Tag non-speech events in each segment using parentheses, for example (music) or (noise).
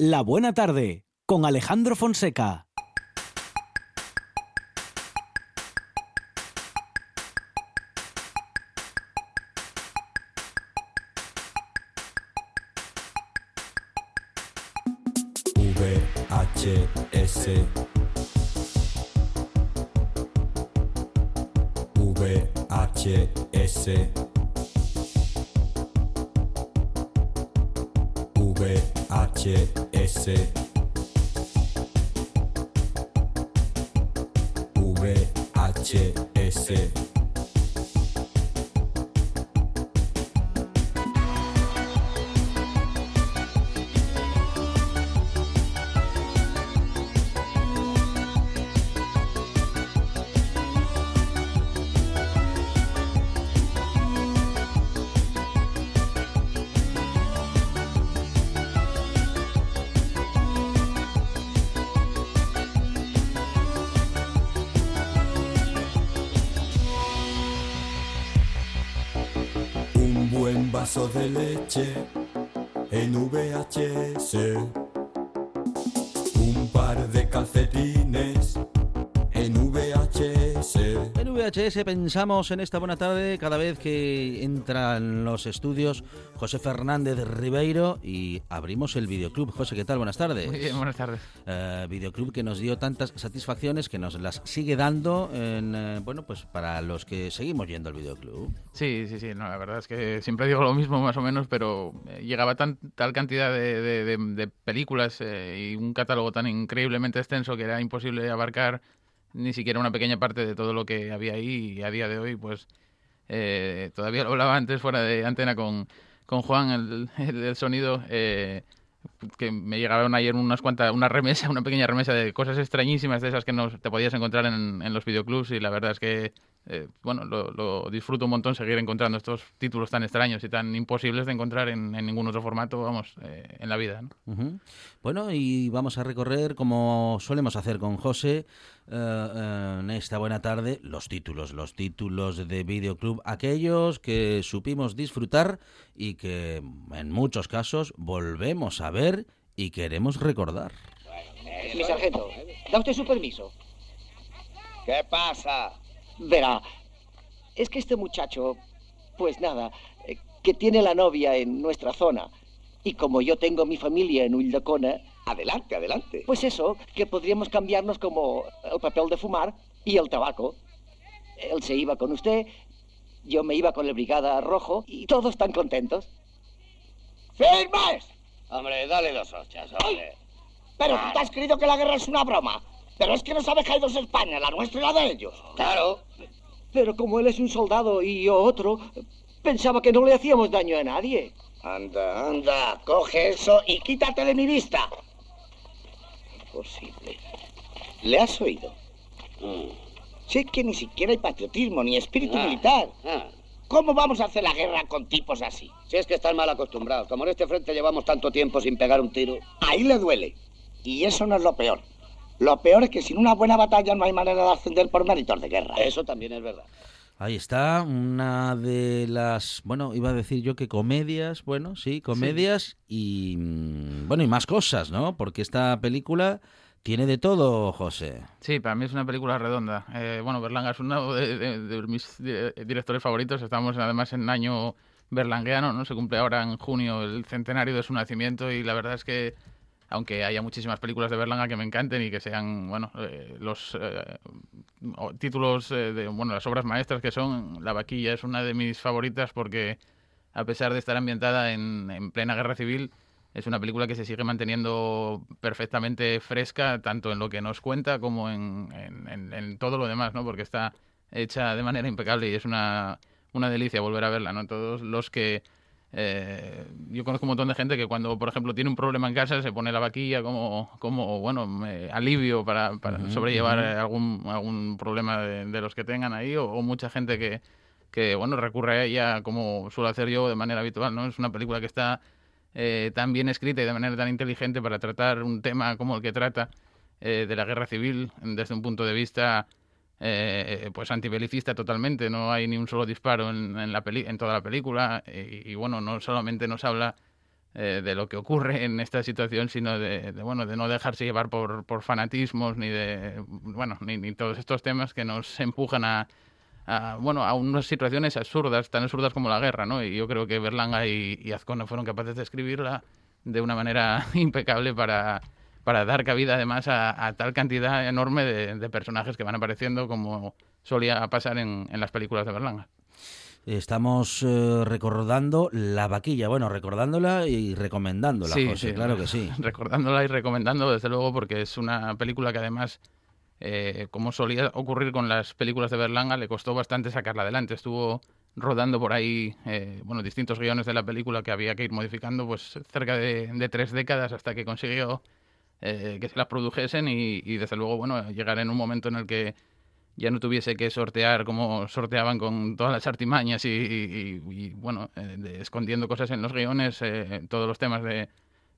La Buena Tarde con Alejandro Fonseca. VHS VHS de leche en VHS. Un VHS pensamos en esta buena tarde cada vez que entra en los estudios José Fernández Ribeiro y abrimos el videoclub. José, ¿qué tal? Buenas tardes. Muy bien, buenas tardes. Eh, videoclub que nos dio tantas satisfacciones que nos las sigue dando en, eh, bueno, pues para los que seguimos yendo al videoclub. Sí, sí, sí, no, la verdad es que siempre digo lo mismo más o menos, pero eh, llegaba tan, tal cantidad de, de- de- de películas eh, y un catálogo tan increíblemente extenso que era imposible abarcar ni siquiera una pequeña parte de todo lo que había ahí y a día de hoy, pues eh, todavía lo hablaba antes fuera de antena con, con Juan, el, el, sonido, eh, que me llegaron ayer unas cuantas, una remesa, una pequeña remesa de cosas extrañísimas de esas que no te podías encontrar en, en los videoclubs y la verdad es que eh, bueno, lo, disfruto un montón seguir encontrando estos títulos tan extraños y tan imposibles de encontrar en, en ningún otro formato, vamos, eh, en la vida. Bueno, y vamos a recorrer, como solemos hacer con José, eh, en esta buena tarde, los títulos, los títulos de Videoclub, aquellos que supimos disfrutar y que en muchos casos volvemos a ver y queremos recordar. Mi sargento, ¿da usted su permiso? ¿Qué pasa? Verá, es que este muchacho, pues nada, eh, que tiene la novia en nuestra zona. Y como yo tengo mi familia en Ulldecona, Adelante, adelante. pues eso, que podríamos cambiarnos como el papel de fumar y el tabaco. Él se iba con usted, yo me iba con la brigada rojo y todos están contentos. ¡Firmes! Hombre, dale dos hochas, hombre. Pero tú te has creído que la guerra es una broma. Pero es que nos ha dejado dos España, la nuestra y la de ellos. Claro. Pero como él es un soldado y yo otro, pensaba que no le hacíamos daño a nadie. Anda, anda, coge eso y quítate de mi vista. Imposible. ¿Le has oído? Sé que ni siquiera hay patriotismo ni espíritu militar. ¿Cómo vamos a hacer la guerra con tipos así? Si es que están mal acostumbrados. Como en este frente llevamos tanto tiempo sin pegar un tiro. Ahí le duele. Y eso no es lo peor. Lo peor es que sin una buena batalla no hay manera de ascender por méritos de guerra. Eso también es verdad. Ahí está, una de las, bueno, iba a decir yo que comedias, bueno, sí, comedias y, mm, bueno, y más cosas, ¿no? Porque esta película tiene de todo, José. Sí, para mí es una película redonda. Eh, bueno, Berlanga es uno de, mis di- directores favoritos. Estamos además en año berlangueano, ¿no? Se cumple ahora en junio el centenario de su nacimiento y la verdad es que aunque haya muchísimas películas de Berlanga que me encanten y que sean, bueno, eh, los eh, títulos eh, de, bueno, las obras maestras que son, La vaquilla es una de mis favoritas porque a pesar de estar ambientada en, en plena guerra civil, es una película que se sigue manteniendo perfectamente fresca, tanto en lo que nos cuenta como en, en- en- en todo lo demás, ¿no? Porque está hecha de manera impecable y es una, una delicia volver a verla, ¿no? Todos los que... eh, yo conozco un montón de gente que cuando, por ejemplo, tiene un problema en casa se pone la vaquilla como, como bueno, alivio para, para sobrellevar eh, algún, algún problema de, de los que tengan ahí o, o mucha gente que, que, bueno, recurre a ella como suelo hacer yo de manera habitual, ¿no? Es una película que está eh, tan bien escrita y de manera tan inteligente para tratar un tema como el que trata eh, de la guerra civil desde un punto de vista eh, pues antibelicista totalmente. No hay ni un solo disparo en, en la peli en toda la película y, bueno, no solamente nos habla eh, de lo que ocurre en esta situación, sino de, de, bueno, de no dejarse llevar por, por fanatismos ni de, bueno, ni, ni todos estos temas que nos empujan a, a, bueno, a unas situaciones absurdas, tan absurdas como la guerra, ¿no? Y yo creo que Berlanga y, y Azcona fueron capaces de escribirla de una manera (laughs) impecable para, para dar cabida además a, a tal cantidad enorme de, de, personajes que van apareciendo como solía pasar en, en las películas de Berlanga. Estamos eh, recordando la vaquilla, bueno, recordándola y recomendándola, sí, José, sí, claro que sí. (laughs) Recordándola y recomendando, desde luego, porque es una película que además, eh, como solía ocurrir con las películas de Berlanga, le costó bastante sacarla adelante. Estuvo rodando por ahí, eh, bueno, distintos guiones de la película que había que ir modificando, pues cerca de, tres décadas hasta que consiguió eh, que se las produjesen y, desde luego, bueno, llegar en un momento en el que ya no tuviese que sortear como sorteaban con todas las artimañas y, bueno, eh, escondiendo cosas en los guiones, eh, todos los temas de,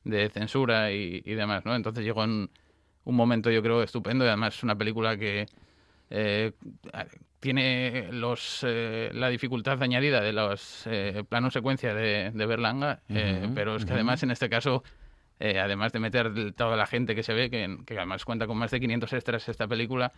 de censura y, demás, ¿no? Entonces llegó en un momento, yo creo, estupendo y además es una película que eh, tiene los eh, la dificultad añadida de los eh, planos secuencia de, de Berlanga, uh -huh, pero es que uh -huh. además en este caso además de meter toda la gente que se ve, que, que, además cuenta con más de 500 extras esta película,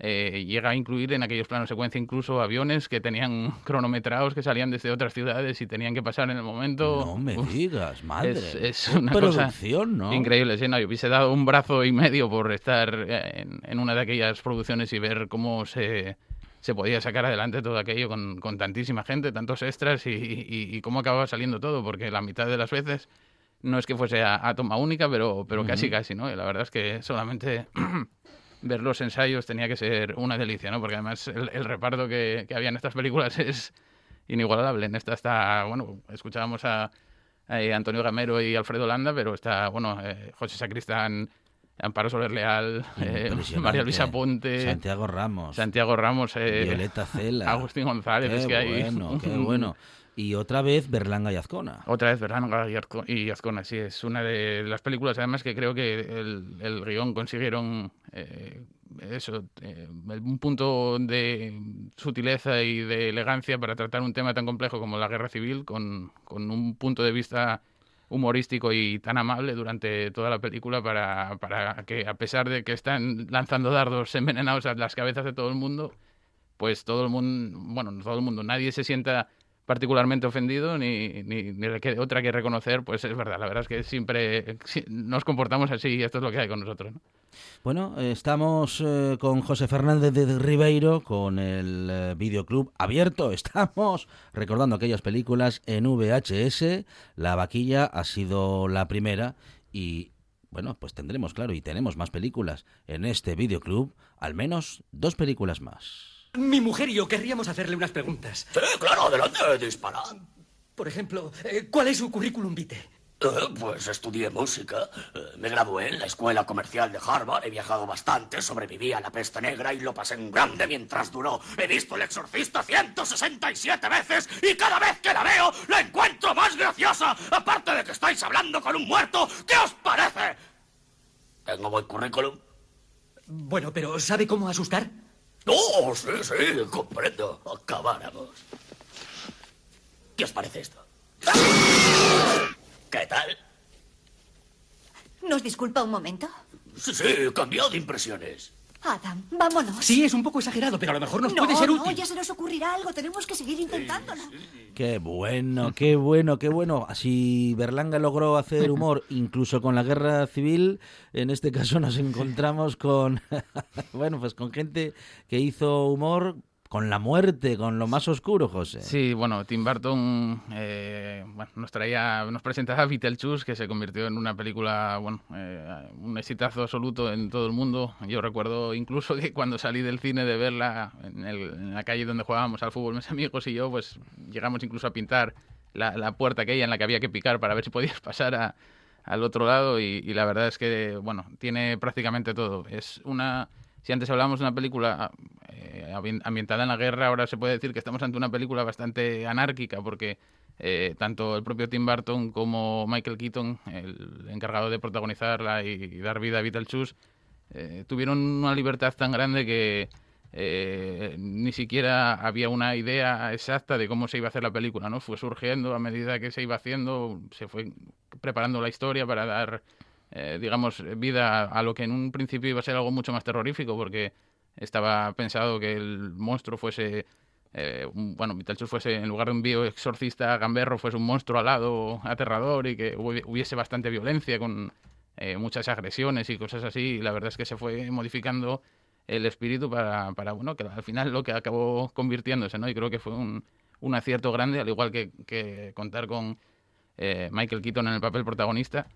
eh, llega a incluir en aquellos planos secuencia incluso aviones que tenían (laughs) cronometrados que salían desde otras ciudades y tenían que pasar en el momento. No me Uf, digas, madre. Es, es una producción, ¿no? Increíble, sí, no, yo hubiese dado un brazo y medio por estar en, en una de aquellas producciones y ver cómo se, se podía sacar adelante todo aquello con, con tantísima gente, tantos extras y, y, y, cómo acababa saliendo todo, porque la mitad de las veces no es que fuese a, a toma única, pero, pero uh -huh. casi casi, ¿no? Y la verdad es que solamente (clears throat) ver los ensayos tenía que ser una delicia, ¿no? Porque además el, el reparto que, que, había en estas películas (laughs) es inigualable. En esta está, bueno, escuchábamos a, a Antonio Gamero y Alfredo Landa, pero está, bueno, eh, José Sacristán, Amparo Soler Leal, eh, María Luisa Ponte, Santiago Ramos, Santiago Ramos, eh, Violeta Cela, Agustín González, qué es que bueno, hay... qué bueno. Y otra vez Berlanga y Azcona. Otra vez Berlanga y Azcona, sí. Es una de las películas, además, que creo que el, el guion consiguieron eh, eso, eh, un punto de sutileza y de elegancia para tratar un tema tan complejo como la guerra civil, con, con un punto de vista humorístico y tan amable durante toda la película para, para que, a pesar de que están lanzando dardos envenenados a las cabezas de todo el mundo, pues todo el mundo, bueno, todo el mundo, nadie se sienta particularmente ofendido ni, ni, otra que reconocer, pues es verdad, la verdad es que siempre nos comportamos así y esto es lo que hay con nosotros. ¿no? Bueno, estamos eh, con José Fernández de Ribeiro, con el eh, videoclub abierto. (laughs) Estamos recordando aquellas películas en VHS. La vaquilla ha sido la primera y bueno, pues tendremos, claro, y tenemos más películas en este videoclub, al menos dos películas más. Mi mujer y yo querríamos hacerle unas preguntas. Sí, claro, adelante, dispara. Por ejemplo, eh, ¿cuál es su currículum vitae? Eh, pues estudié música, eh, me gradué en la escuela comercial de Harvard, he viajado bastante, sobreviví a la peste negra y lo pasé en grande mientras duró. He visto El Exorcista 167 veces y cada vez que la veo la encuentro más graciosa. Aparte de que estáis hablando con un muerto, ¿qué os parece? ¿Tengo buen currículum? Bueno, pero ¿sabe cómo asustar? Oh, sí, sí, comprendo. Acabáramos. ¿Qué os parece esto? ¿Qué tal? ¿Nos disculpa un momento? Sí, sí, cambiado de impresiones. Adam, vámonos. Sí, es un poco exagerado, pero a lo mejor nos no, puede ser útil. No, ya se nos ocurrirá algo. Tenemos que seguir intentándolo. Qué bueno, qué bueno, qué bueno. Así Berlanga logró hacer humor, (laughs) incluso con la guerra civil. En este caso nos encontramos con, (laughs) bueno, pues con gente que hizo humor con la muerte, con lo más oscuro, José. Sí, bueno, Tim Burton eh, bueno, nos traía, nos presentaba Beetlejuice, que se convirtió en una película, bueno, eh, un exitazo absoluto en todo el mundo. Yo recuerdo incluso que cuando salí del cine de verla en, el, en la calle donde jugábamos al fútbol, mis amigos y yo, pues llegamos incluso a pintar la, la puerta aquella en la que había que picar para ver si podías (laughs) pasar a, al otro lado y, y la verdad es que, bueno, tiene prácticamente todo. Es una si antes hablábamos de una película eh, ambientada en la guerra, ahora se puede decir que estamos ante una película bastante anárquica, porque eh, tanto el propio Tim Burton como Michael Keaton, el encargado de protagonizarla y, y dar vida a Beetlejuice, eh, tuvieron una libertad tan grande que, eh, ni siquiera había una idea exacta de cómo se iba a hacer la película, ¿no? Fue surgiendo a medida que se iba haciendo, se fue preparando la historia para dar, eh, digamos, vida a lo que en un principio iba a ser algo mucho más terrorífico, porque estaba pensado que el monstruo fuese, eh, bueno, fuese, en lugar de un bioexorcista gamberro, fuese un monstruo alado, aterrador y que hubi- hubiese bastante violencia con eh, muchas agresiones y cosas así. Y la verdad es que se fue modificando el espíritu para, para bueno, que al final lo que acabó convirtiéndose, ¿no? Y creo que fue un, un acierto grande, al igual que, que contar con eh, Michael Keaton en el papel protagonista,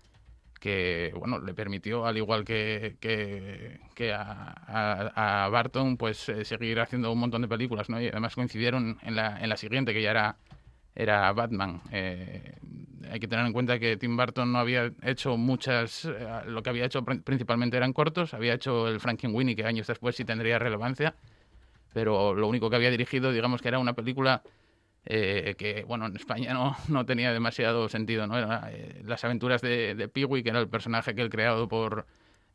que, bueno, le permitió, al igual que, que, a, a- Barton, pues eh, seguir haciendo un montón de películas, ¿no? Y además coincidieron en la, en la siguiente, que ya era, era Batman. Eh, hay que tener en cuenta que Tim Burton no había hecho muchas, eh, lo que había hecho pr- principalmente eran cortos, había hecho el Frankenweenie, que años después sí tendría relevancia, pero lo único que había dirigido, digamos que era una película eh, que, bueno, en España no, no tenía demasiado sentido, ¿no? Era eh, Las aventuras de, de Pee-wee, que era el personaje que él creado por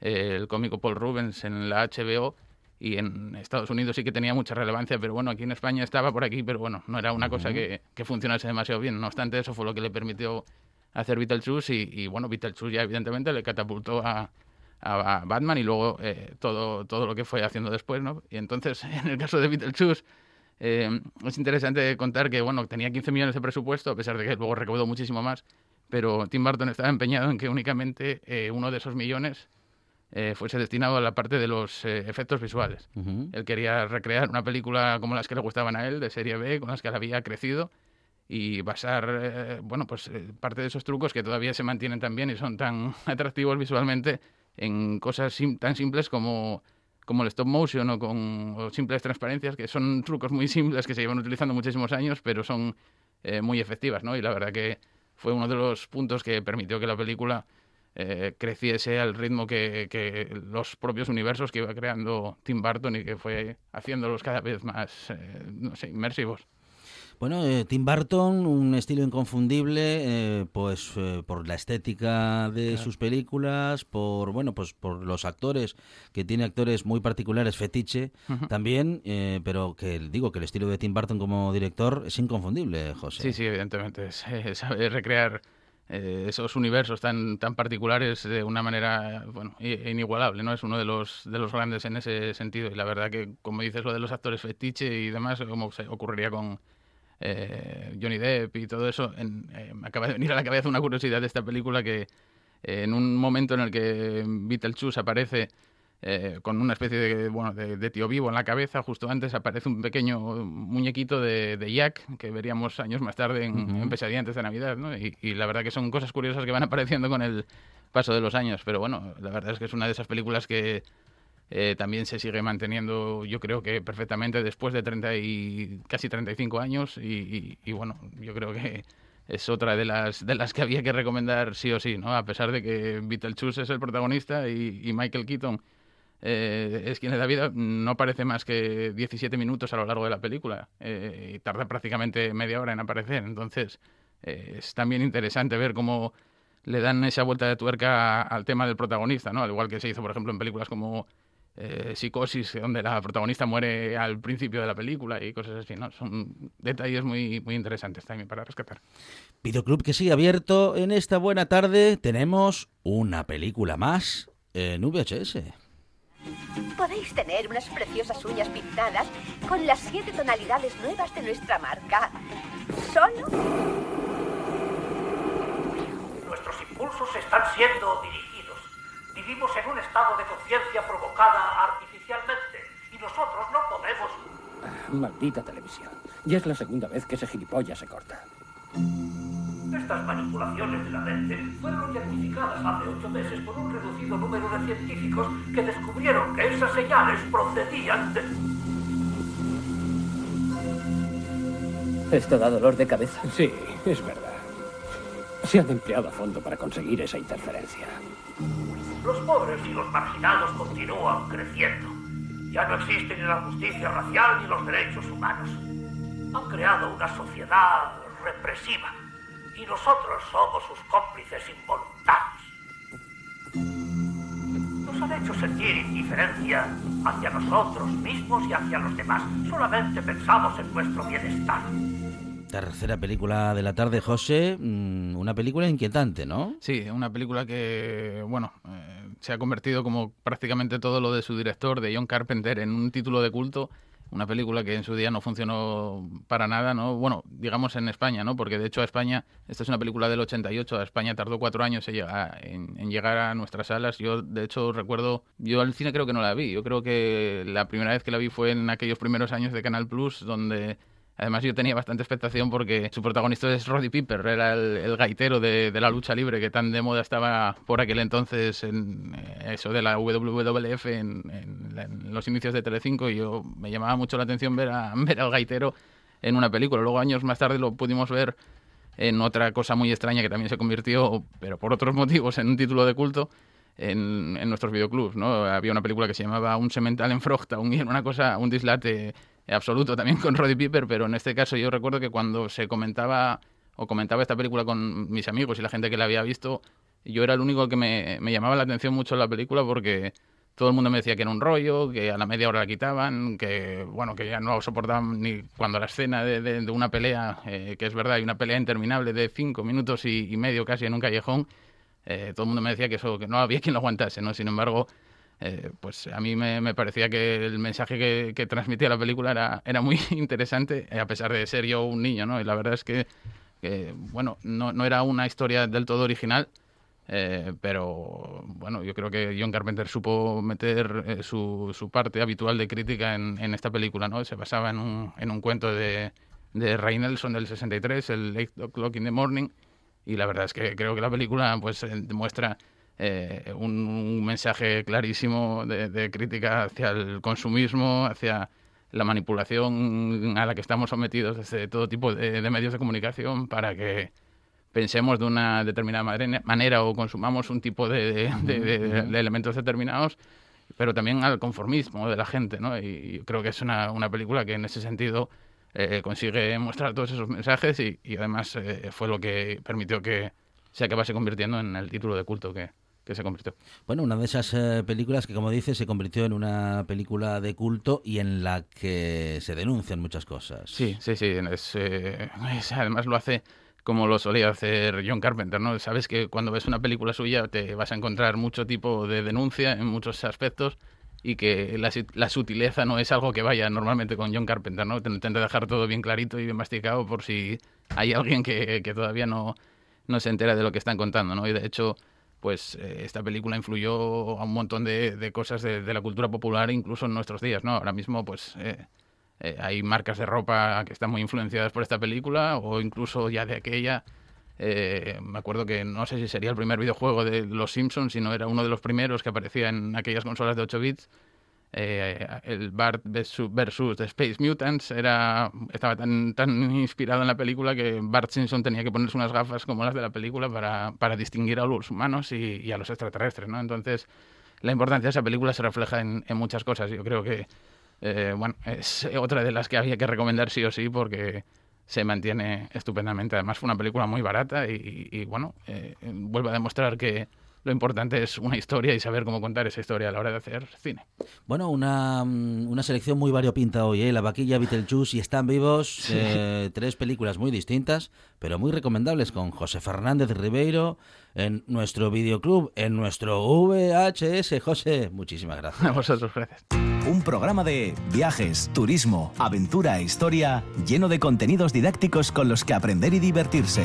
eh, el cómico Paul Rubens en la HBO, y en Estados Unidos sí que tenía mucha relevancia, pero bueno, aquí en España estaba por aquí, pero bueno, no era una cosa que, que funcionase demasiado bien. No obstante, eso fue lo que le permitió hacer Beetlejuice y, y bueno, Beetlejuice ya evidentemente le catapultó a, a, a Batman y luego eh, todo, todo lo que fue haciendo después, ¿no? Y entonces, (laughs) en el caso de Beetlejuice, eh, es interesante contar que, bueno, tenía 15 millones de presupuesto, a pesar de que luego recaudó muchísimo más, pero Tim Burton estaba empeñado en que únicamente eh, uno de esos millones eh, fuese destinado a la parte de los eh, efectos visuales. Él quería recrear una película como las que le gustaban a él, de serie B, con las que él había crecido, y basar, eh, bueno, pues parte de esos trucos que todavía se mantienen tan bien y son tan (laughs) atractivos visualmente en cosas sim- tan simples como, como el stop motion o con simples transparencias, que son trucos muy simples que se llevan utilizando muchísimos años, pero son eh, muy efectivas, ¿no? Y la verdad que fue uno de los puntos que permitió que la película eh, creciese al ritmo que, que los propios universos que iba creando Tim Burton y que fue haciéndolos cada vez más, eh, inmersivos. Bueno, eh, Tim Burton, un estilo inconfundible, eh, pues eh, por la estética de sus películas, por bueno, pues por los actores, que tiene actores muy particulares, fetiche Ujú. también, eh, pero que digo que el estilo de Tim Burton como director es inconfundible, José. Sí, sí, evidentemente. sabe recrear eh, esos universos tan, tan particulares de una manera bueno, inigualable, ¿no? Es uno de los, de los grandes en ese sentido. Y la verdad que, como dices, lo de los actores fetiche y demás, como ocurriría con eh, Johnny Depp y todo eso, en- eh, me acaba de venir a la cabeza una curiosidad de esta película que eh, en un momento en el que Beetlejuice aparece eh, con una especie de, bueno, de, de tío vivo en la cabeza. Justo antes aparece un pequeño muñequito de, de Jack que veríamos años más tarde en, Pesadilla antes de Navidad. ¿no? Y, y la verdad que son cosas curiosas que van apareciendo con el paso de los años. Pero bueno, la verdad es que es una de esas películas que eh, también se sigue manteniendo, yo creo que perfectamente después de 30 y casi 35 años. Y, y- y bueno, yo creo que es otra de las, de las que había que recomendar sí o sí, ¿no? A pesar de que Beetlejuice es el protagonista y, Michael Keaton eh, es quien le da vida, no parece más que 17 minutos a lo largo de la película eh, y tarda prácticamente media hora en aparecer. Entonces, eh, es también interesante ver cómo le dan esa vuelta de tuerca al tema del protagonista, ¿no? Al igual que se hizo, por ejemplo, en películas como eh, Psicosis, donde la protagonista muere al principio de la película y cosas así, ¿no? Son detalles muy, muy interesantes también para rescatar. Videoclub que sigue abierto. En esta buena tarde tenemos una película más en VHS. Podéis tener unas preciosas uñas pintadas con las siete tonalidades nuevas de nuestra marca. Solo Nuestros impulsos están siendo dirigidos. Vivimos en un estado de conciencia provocada artificialmente y nosotros no podemos... Maldita televisión. Ya es la segunda vez que ese gilipollas se corta. Estas manipulaciones de la mente fueron diagnosticadas hace ocho meses por un reducido número de científicos que descubrieron que esas señales procedían de... ¿Esto da dolor de cabeza? Sí, es verdad. Se han empleado a fondo para conseguir esa interferencia. Los pobres y los marginados continúan creciendo. Ya no existe ni la justicia racial ni los derechos humanos. Han creado una sociedad represiva y nosotros somos sus cómplices involuntarios. Nos han hecho sentir indiferencia hacia nosotros mismos y hacia los demás. Solamente pensamos en nuestro bienestar. Tercera película de la tarde, José. Mm, una película inquietante, ¿no? Sí, una película que, bueno, eh, se ha convertido como prácticamente todo lo de su director, de John Carpenter, en un título de culto una película que en su día no funcionó para nada, ¿no? Bueno, digamos en España, ¿no? Porque de hecho a España, esta es una película del 88, a España tardó cuatro años en, en, llegar a nuestras salas. Yo, de hecho, recuerdo, yo al cine creo que no la vi. Yo creo que la primera vez que la vi fue en aquellos primeros años de Canal Plus, donde Además, yo tenía bastante expectación porque su protagonista es Roddy Piper, era el, gaitero de, la lucha libre que tan de moda estaba por aquel entonces en eh, eso de la WWF en, los inicios de Telecinco y yo me llamaba mucho la atención ver, a, (laughs) ver al gaitero en una película. Luego, años más tarde, lo pudimos ver en otra cosa muy extraña que también se convirtió, pero por otros (laughs) motivos, en un título de culto. En, en, nuestros videoclubs, ¿no? Había una película que se llamaba Un semental en Frogtown y era una cosa, un dislate absoluto también con Roddy Piper, pero en este caso yo recuerdo que cuando se comentaba o comentaba esta película con mis amigos y la gente que la había visto, yo era el único que me, llamaba la atención mucho la película porque todo el mundo me decía que era un rollo, que a la media hora la quitaban, que bueno, que ya no soportaban ni cuando la escena de, una pelea, eh, que es verdad, hay una pelea interminable de cinco minutos y, medio casi en un callejón, eh, todo el mundo me decía que eso, que no había quien lo aguantase, ¿no? Sin embargo, eh, pues a mí me, parecía que el mensaje que, transmitía la película era, era muy (laughs) interesante, a pesar de ser yo un niño, ¿no? Y la verdad es que, bueno, no, no, era una historia del todo original, eh, pero bueno, yo creo que John Carpenter supo meter eh, su, su, parte habitual de crítica en, en, esta película, ¿no? Se basaba en un, en un cuento de, de Ray Nelson del 63, el 8 O'Clock in the Morning, y la verdad es que creo que la película pues demuestra eh, un, mensaje clarísimo de, crítica hacia el consumismo, hacia la manipulación a la que estamos sometidos desde todo tipo de, medios de comunicación para que pensemos de una determinada manera o consumamos un tipo de, elementos determinados, pero también al conformismo de la gente. ¿no? Y creo que es una, película que en ese sentido eh, consigue mostrar todos esos mensajes y, además eh, fue lo que permitió que se acabase convirtiendo en el título de culto que, que se convirtió. Bueno, una de esas eh, películas que, como dice, se convirtió en una película de culto y en la que se denuncian muchas cosas. Sí, sí, sí. Eh, además lo hace como lo solía hacer John Carpenter, ¿no? Sabes que cuando ves una película suya te vas a encontrar mucho tipo de denuncia en muchos aspectos y que la, sutileza no es algo que vaya normalmente con John Carpenter, ¿no? Te intenta dejar todo bien clarito y bien masticado por si hay alguien que, que todavía no, no se entera de lo que están contando, ¿no? Y de hecho pues eh, esta película influyó a un montón de, cosas de, la cultura popular, incluso en nuestros días, ¿no? Ahora mismo, pues eh, eh, hay marcas de ropa que están muy influenciadas por esta película, o incluso ya de aquella. me acuerdo que no sé si sería el primer videojuego de Los Simpsons, sino era uno de los primeros que aparecía en aquellas consolas de 8 bits eh, el Bart versus The Space Mutants era, estaba tan, tan inspirado en la película que Bart Simpson tenía que ponerse unas gafas como las de la película para, para distinguir a los humanos y, a los extraterrestres, ¿no? Entonces, la importancia de esa película se refleja en, muchas cosas. Yo creo que, eh, bueno, es otra de las que había que recomendar sí o sí porque se mantiene estupendamente. Además, fue una película muy barata y, bueno, eh, vuelve a demostrar que lo importante es una historia y saber cómo contar esa historia a la hora de hacer cine. Bueno, una, mm, una selección muy variopinta hoy, ¿eh? La Vaquilla, Beetlejuice y Están Vivos, eh, tres películas muy distintas, pero muy recomendables con José Fernández Ribeiro en nuestro videoclub, en nuestro VHS. José, muchísimas gracias. A vosotros, gracias. Un programa de viajes, turismo, aventura e historia lleno de contenidos didácticos con los que aprender y divertirse.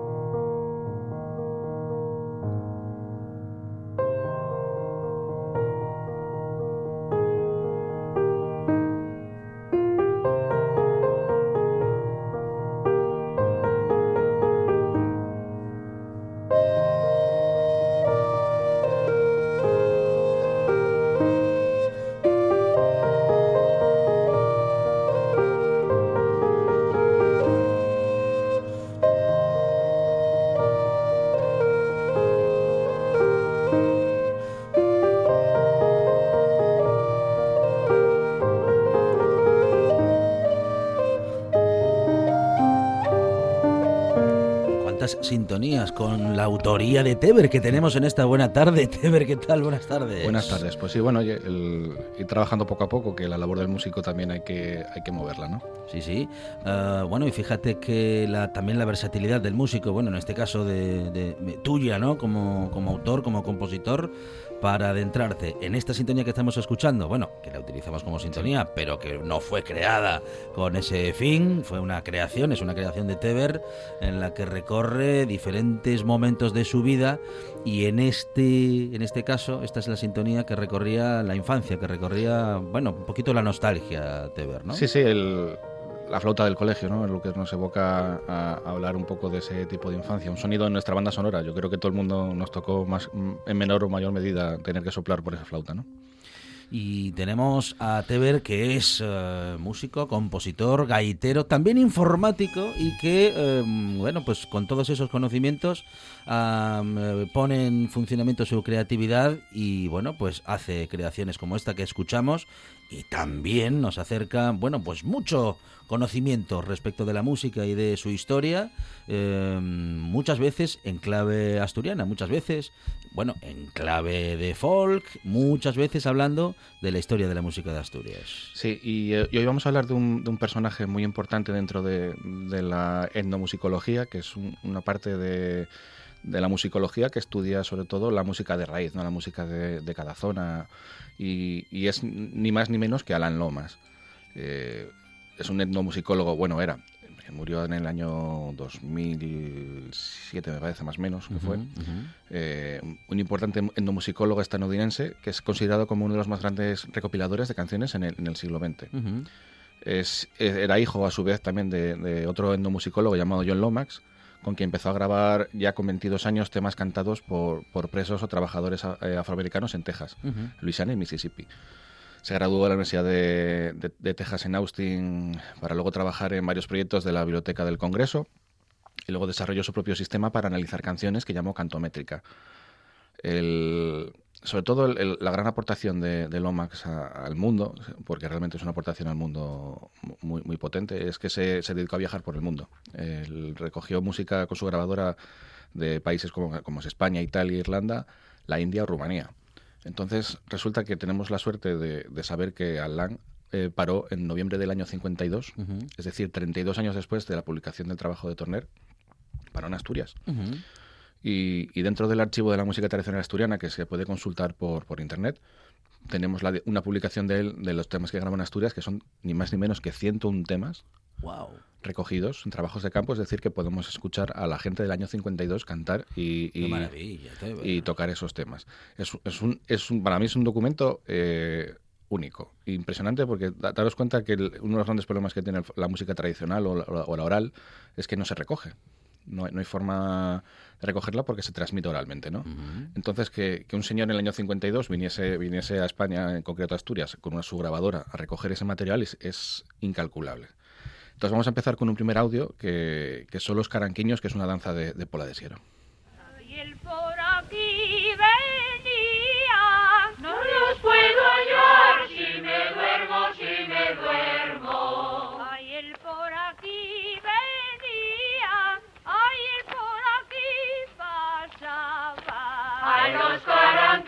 Sintonías con la autoría de Teber que tenemos en esta buena tarde. (laughs) Teber, ¿qué tal? Buenas tardes. Buenas tardes. Pues sí, bueno, oye, el, ir trabajando poco a poco, que la labor del músico también hay que, hay que moverla, ¿no? Sí, sí. Uh, bueno, y fíjate que la, también la versatilidad del músico, bueno, en este caso de, de, de tuya, ¿no? Como, como autor, como compositor, para adentrarte en esta sintonía que estamos escuchando, bueno, que la utilizamos como sintonía, pero que no fue creada con ese fin, fue una creación, es una creación de Teber en la que recorre diferentes momentos de su vida y en este en este caso esta es la sintonía que recorría la infancia, que recorría, bueno, un poquito la nostalgia Teber, ¿no? Sí, sí, el la flauta del colegio, ¿no? Es lo que nos evoca a, hablar un poco de ese tipo de infancia. Un sonido en nuestra banda sonora. Yo creo que todo el mundo nos tocó más, en menor o mayor medida tener que soplar por esa flauta, ¿no? Y tenemos a Teber, que es uh, músico, compositor, gaitero, también informático y que, uh, bueno, pues con todos esos conocimientos uh, pone en funcionamiento su creatividad y, bueno, pues hace creaciones como esta que escuchamos y también nos acerca, bueno, pues mucho conocimiento respecto de la música y de su historia, eh, muchas veces en clave asturiana, muchas veces, bueno, en clave de folk, muchas veces hablando de la historia de la música de Asturias. Sí, y, eh, y hoy vamos a hablar de un, de un, personaje muy importante dentro de, de la etnomusicología, que es un, una parte de, de, la musicología que estudia sobre todo la música de raíz, no la música de, de cada zona, y, y, es ni más ni menos que Alan Lomas. Eh, es un etnomusicólogo, bueno, era, murió en el año 2007, me parece, más o menos, que uh -huh, fue. Uh -huh. eh, un importante etnomusicólogo estadounidense que es considerado como uno de los más grandes recopiladores de canciones en el, en el siglo XX. Uh -huh. es, era hijo, a su vez, también de, de otro etnomusicólogo llamado John Lomax, con quien empezó a grabar ya con 22 años temas cantados por, por presos o trabajadores eh, afroamericanos en Texas, uh -huh. Luisiana y Mississippi. Se graduó de la Universidad de, de, de, Texas en Austin para luego trabajar en varios proyectos de la Biblioteca del Congreso y luego desarrolló su propio sistema para analizar canciones que llamó cantométrica. El, sobre todo el, el, la gran aportación de, de Lomax a, al mundo, porque realmente es una aportación al mundo muy, muy potente, es que se, se, dedicó a viajar por el mundo. Él recogió música con su grabadora de países como, como es España, Italia, Irlanda, la India o Rumanía entonces resulta que tenemos la suerte de, de saber que Alan eh, paró en noviembre del año 52, uh -huh. es decir, 32 años después de la publicación del trabajo de Torner, paró en Asturias. Uh -huh. Y, y, dentro del archivo de la música tradicional asturiana, que se puede consultar por, por internet, tenemos la, una publicación de él, de los temas que grabó en Asturias, que son ni más ni menos que 101 temas. Wow recogidos en trabajos de campo, es decir, que podemos escuchar a la gente del año 52 cantar y, y, y tocar esos temas. Es, es, un, es un, para mí es un documento eh, único, impresionante, porque daros cuenta que el, uno de los grandes problemas que tiene la música tradicional o la, o la oral es que no se recoge. No, no, hay forma de recogerla porque se transmite oralmente, ¿no? Uh -huh. Entonces, que, que, un señor en el año 52 viniese, viniese a España, en concreto a Asturias, con una subgrabadora a recoger ese material es, es incalculable. Entonces vamos a empezar con un primer audio que, que son los caranquiños, que es una danza de, de Pola de Siero. Y el por aquí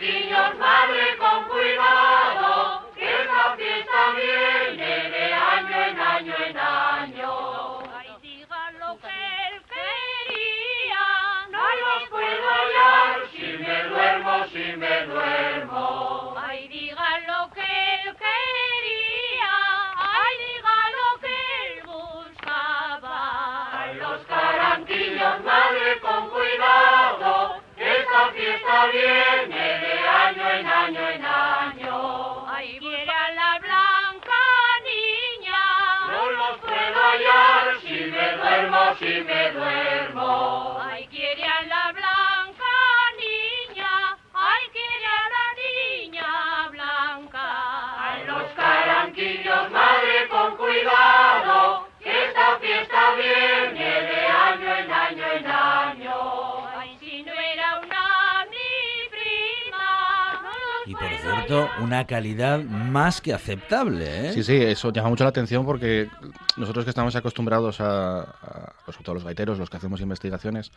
caranquiños, madre, con una calidad más que aceptable, ¿eh? Sí, sí, eso llama mucho la atención porque nosotros que estamos acostumbrados a, a sobre todo los gaiteros, los que hacemos investigaciones,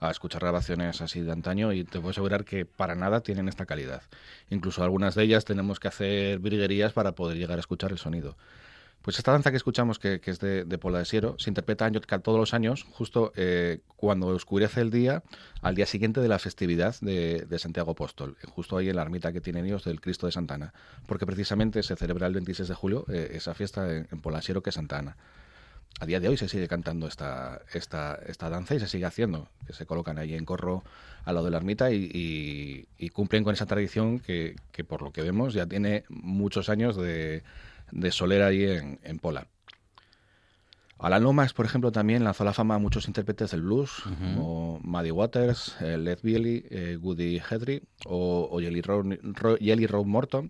a escuchar grabaciones así de antaño y te puedo asegurar que para nada tienen esta calidad. Incluso algunas de ellas tenemos que hacer virguerías para poder llegar a escuchar el sonido. Pues esta danza que escuchamos, que, es de, de Pola de Siero, se interpreta todos los años, justo eh, cuando oscurece el día, al día siguiente de la festividad de, Santiago Apóstol, justo ahí en la ermita que tienen ellos del Cristo de Santana, porque precisamente se celebra el 26 de julio eh, esa fiesta en, en Pola de Siero, que es Santa Ana. A día de hoy se sigue cantando esta, esta, danza y se sigue haciendo, que se colocan ahí en corro al lado de la ermita y, cumplen con esa tradición que, por lo que vemos, ya tiene muchos años de, de soler ahí en, en Pola. Alan Lomax, por ejemplo, también lanzó a la fama a muchos intérpretes del blues, como Muddy Waters, eh, Led Bielly, eh, Woody Hedry o, o Jelly, Roll, Ro- Jelly Roll Morton,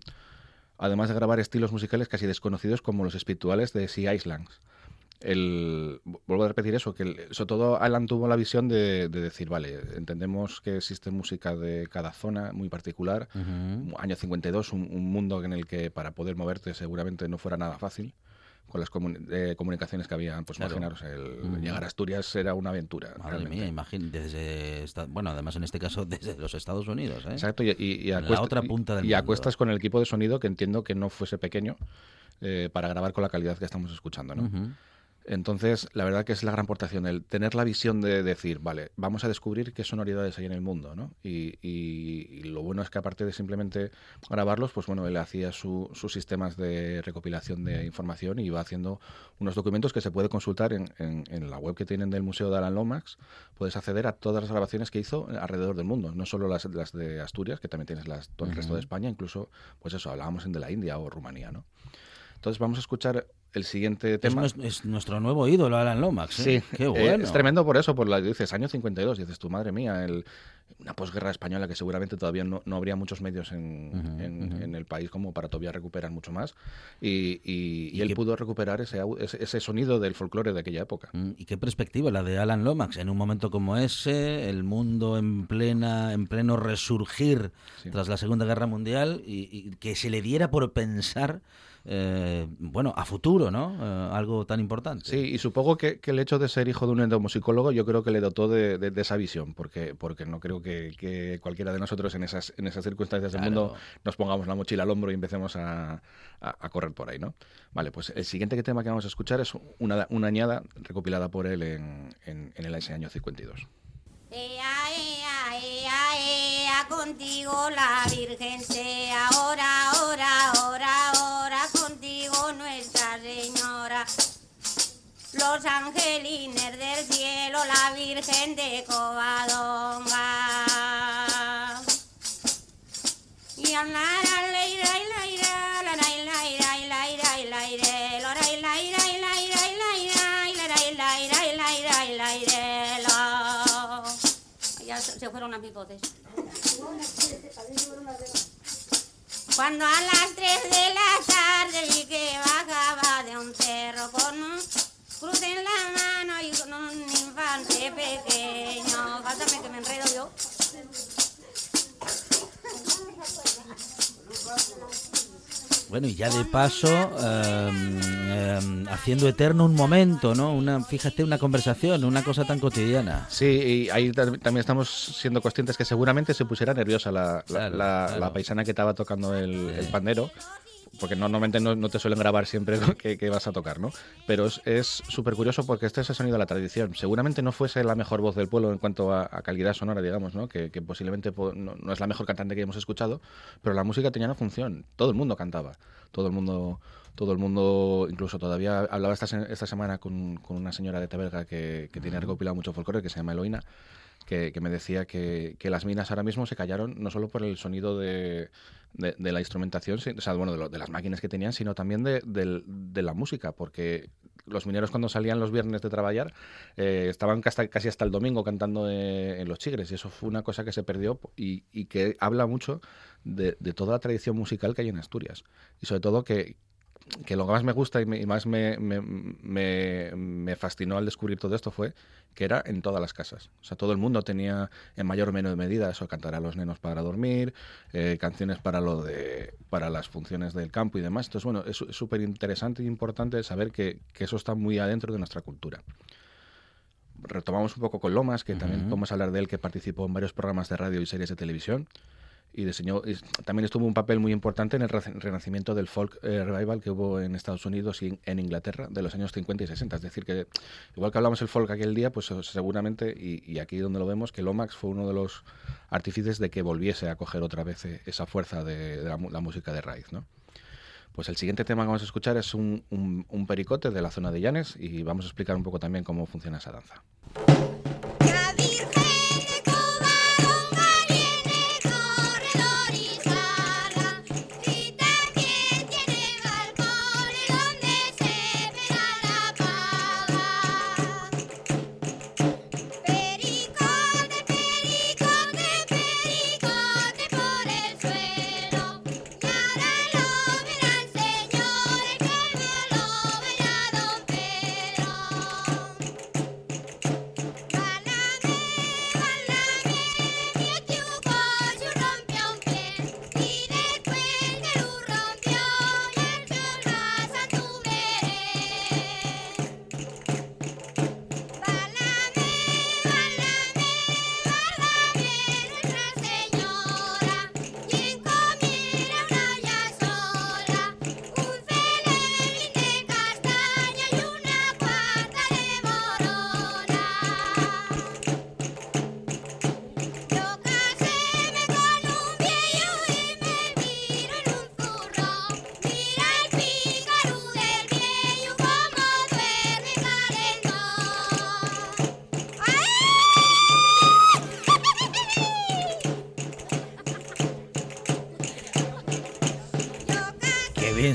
además de grabar estilos musicales casi desconocidos como los espirituales de Sea Islands. El, vuelvo a repetir eso, que el- sobre todo Alan tuvo la visión de, de decir, vale, entendemos que existe música de cada zona muy particular, Ujú. año 52, un, un mundo en el que para poder moverte seguramente no fuera nada fácil, con las eh, comunicaciones que había, pues Claro. imaginaros, el llegar a Asturias era una aventura. Madre realmente. mía, imagínate, desde esta- bueno, además en este caso (laughs) desde los Estados Unidos, ¿eh? Exacto, y, y, y a la otra punta del y a mundo. cuestas con el equipo de sonido que entiendo que no fuese pequeño eh, para grabar con la calidad que estamos escuchando, ¿no? Ujú. Entonces, la verdad que es la gran aportación, el tener la visión de decir, vale, vamos a descubrir qué sonoridades hay en el mundo, ¿no? Y, y- y lo bueno es que aparte de simplemente grabarlos, pues bueno, él hacía su- sus sistemas de recopilación de información y iba haciendo unos documentos que se puede consultar en, en- en la web que tienen del Museo de Alan Lomax. Puedes acceder a todas las grabaciones que hizo alrededor del mundo, no solo las, las de Asturias, que también tienes las, todo el resto de. España, incluso, pues eso, hablábamos en de la India o Rumanía, ¿no? Entonces vamos a escuchar el siguiente tema. es nuestro nuevo ídolo, Alan Lomax. ¿eh? Sí, qué eh, bueno. es tremendo por eso, por la dices año 52, dices tu madre mía, el, una posguerra española que seguramente todavía no, no habría muchos medios en, Ujú, en- ujú. en el país como para todavía recuperar mucho más y, y- y Y él que- pudo recuperar ese, ese, sonido del folclore de aquella época. Mm, Y qué perspectiva la de Alan Lomax en un momento como ese, el mundo en plena, en pleno resurgir tras la Segunda Guerra Mundial y, y que se le diera por pensar, eh, bueno, a futuro, ¿no? Eh, algo tan importante. Sí, y supongo que, que el hecho de ser hijo de un endomusicólogo yo creo que le dotó de, de- de esa visión, porque, porque no creo que, que cualquiera de nosotros en esas, en esas circunstancias del Claro. mundo nos pongamos la mochila al hombro y empecemos a, a- a correr por ahí, ¿no? Vale, pues el siguiente tema que vamos a escuchar es una, una añada recopilada por él en, en, en el ese año 52. Ea, ea, ea, ea, contigo la Virgen sea, ahora, ahora, ahora, Los angelines del cielo, la Virgen de Covadonga. Y a la la la ira, y la ira, la la y la ira, y la ira, y la ire, lo ra, y la ira, y la ira, y la ira, y la ra, y la ira, y la ira, y la ire, lo. Ya se fueron las mis. Cuando a las 3 de la tarde vi que bajaba de un cerro con un cruz en la mano y con un infante pequeño. Faltame que me enredo yo. Bueno, y ya de paso, em, haciendo eterno un momento, ¿no? Una, fíjate, una conversación, una cosa tan cotidiana. Sí, y ahí tam- también estamos siendo conscientes que seguramente se pusiera nerviosa la, la- Claro, la- claro. la paisana que estaba tocando el, el pandero, porque no- normalmente no, no te suelen grabar siempre (laughs) que, que vas a tocar, ¿no? Pero es- súper curioso porque este es el sonido de la tradición. Seguramente no fuese la mejor voz del pueblo en cuanto a, a calidad sonora, digamos, ¿no? Que, que posiblemente po- no, no es la mejor cantante que hemos escuchado, pero la música tenía una función. Todo el mundo cantaba, todo el mundo... Todo el mundo, incluso todavía hablaba esta, esta semana con, con una señora de Teberga que, que tiene recopilado mucho folclore, que se llama Eloína, que, me decía que, que las minas ahora mismo se callaron no solo por el sonido de, de- la instrumentación, o sea, bueno, de, de las máquinas que tenían, sino también de, la música, porque los mineros cuando salían los viernes de trabajar eh, estaban casi, hasta el domingo cantando en los chigres y eso fue una cosa que se perdió y, y que habla mucho de toda la tradición musical que hay en Asturias y sobre todo que que lo que más me gusta y, me- y más me, me- fascinó al descubrir todo esto fue que era en todas las casas. O sea, todo el mundo tenía en mayor o menor medida eso, cantar a los nenos para dormir, eh, canciones para lo de para las funciones del campo y demás. Entonces, bueno, es súper interesante e importante saber que, que eso está muy adentro de nuestra cultura. retomamos un poco con Lomas, que también podemos hablar de él, que participó en varios programas de radio y series de televisión y diseñó, y también estuvo un papel muy importante en el re- renacimiento del folk eh, revival que hubo en Estados Unidos y en, Inglaterra de los años 50 y 60. Es decir, que igual que hablamos el folk aquel día, pues seguramente, y, y aquí donde lo vemos, que Lomax fue uno de los artífices de que volviese a coger otra vez eh, esa fuerza de, de la, la música de raíz, ¿no? Pues el siguiente tema que vamos a escuchar es un, un- un pericote de la zona de Llanes y vamos a explicar un poco también cómo funciona esa danza.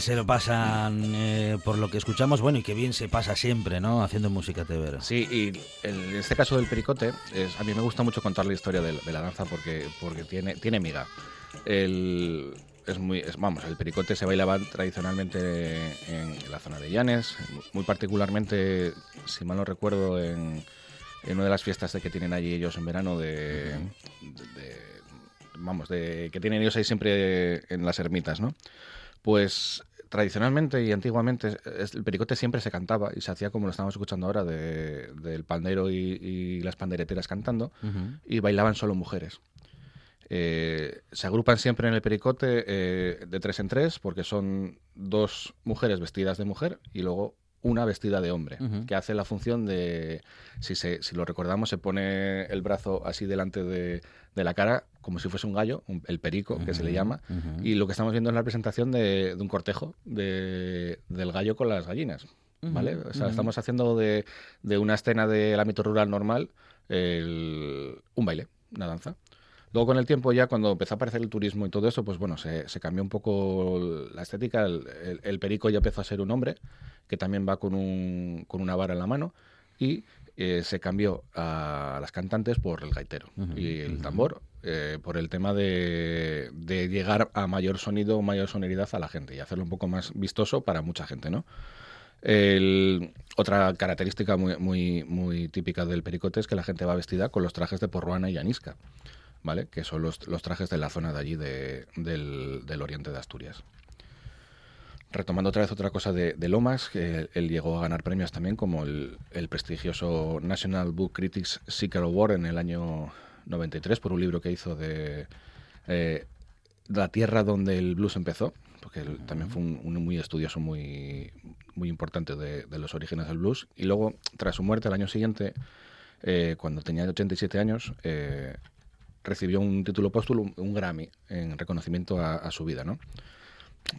Se lo pasan eh, por lo que escuchamos, bueno, y qué bien se pasa siempre, ¿no? Haciendo música tevera. Sí, y en este caso del pericote, es- a mí me gusta mucho contar la historia de, la danza porque, porque tiene, tiene miga. El, es muy, vamos, el pericote se bailaba tradicionalmente en, la zona de Llanes, muy particularmente, si mal no recuerdo, en, en una de las fiestas de que tienen allí ellos en verano de, de- de- vamos, de que tienen ellos ahí siempre en las ermitas, ¿no? Pues tradicionalmente y antiguamente es- el pericote siempre se cantaba y se hacía como lo estamos escuchando ahora de- del pandero y, y las pandereteras cantando y bailaban solo mujeres. Eh, se agrupan siempre en el pericote eh, de tres en tres porque son dos mujeres vestidas de mujer y luego una vestida de hombre, que hace la función de, si, se, si lo recordamos, se pone el brazo así delante de, de la cara como si fuese un gallo, un- el perico, que se le llama, ujú. y lo que estamos viendo es la presentación de, de un cortejo de- del gallo con las gallinas. ¿Vale? O sea, estamos haciendo de, de una escena del ámbito rural normal el- un baile, una danza. Luego con el tiempo ya cuando empezó a aparecer el turismo y todo eso, pues bueno, se, se cambió un poco la estética. El, el- el perico ya empezó a ser un hombre que también va con, un, con una vara en la mano y eh, se cambió a las cantantes por el gaitero y el tambor eh, por el tema de, de llegar a mayor sonido, mayor sonoridad a la gente y hacerlo un poco más vistoso para mucha gente, ¿no? Otra característica muy, muy, típica del pericote es que la gente va vestida con los trajes de porruana y anisca, ¿vale? Que son los, trajes de la zona de allí de- del, oriente de Asturias. Retomando otra vez otra cosa de, Lomas, él llegó a ganar premios también, como el, el prestigioso National Book Critics Seeker Award en el año 93 por un libro que hizo de eh, La tierra donde el blues empezó, porque él también fue un, muy estudioso, muy, muy importante de, los orígenes del blues. Y luego, tras su muerte, el año siguiente, eh, cuando tenía 87 años, eh, recibió un título póstumo, un, un Grammy, en reconocimiento a, a su vida, ¿no?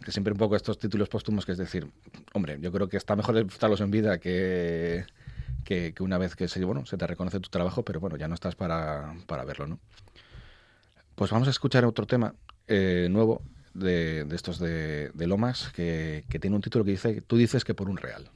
que siempre un poco estos títulos póstumos, que es decir, hombre, yo creo que está mejor disfrutarlos en vida que, que, una vez que se, bueno, se te reconoce tu trabajo, pero bueno, ya no estás para, para verlo, ¿no? Pues vamos a escuchar otro tema eh, nuevo de, de estos de, de Lomas, que, que tiene un título que dice, tú dices que por un real.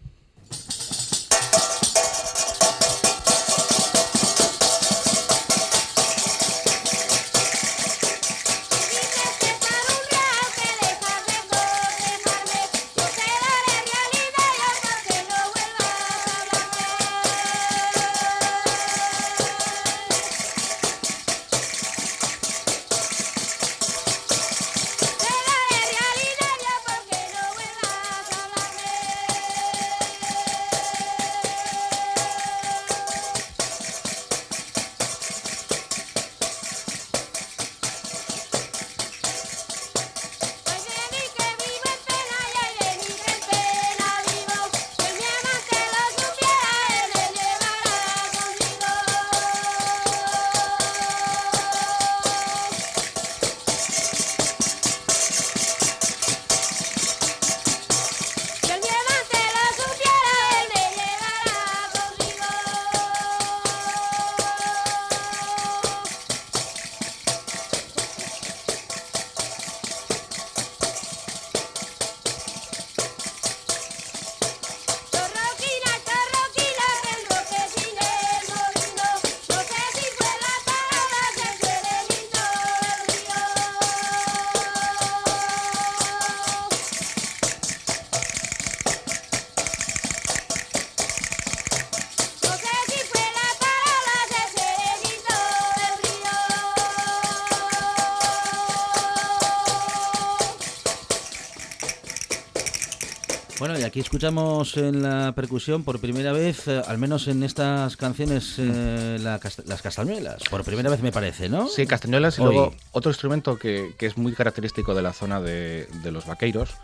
Bueno, y aquí escuchamos en la percusión por primera vez, eh, al menos en estas canciones, eh, la las castañuelas. Por primera vez me parece, ¿no? Sí, castañuelas y Hoy. luego otro instrumento que, que es muy característico de la zona de, de los vaqueiros,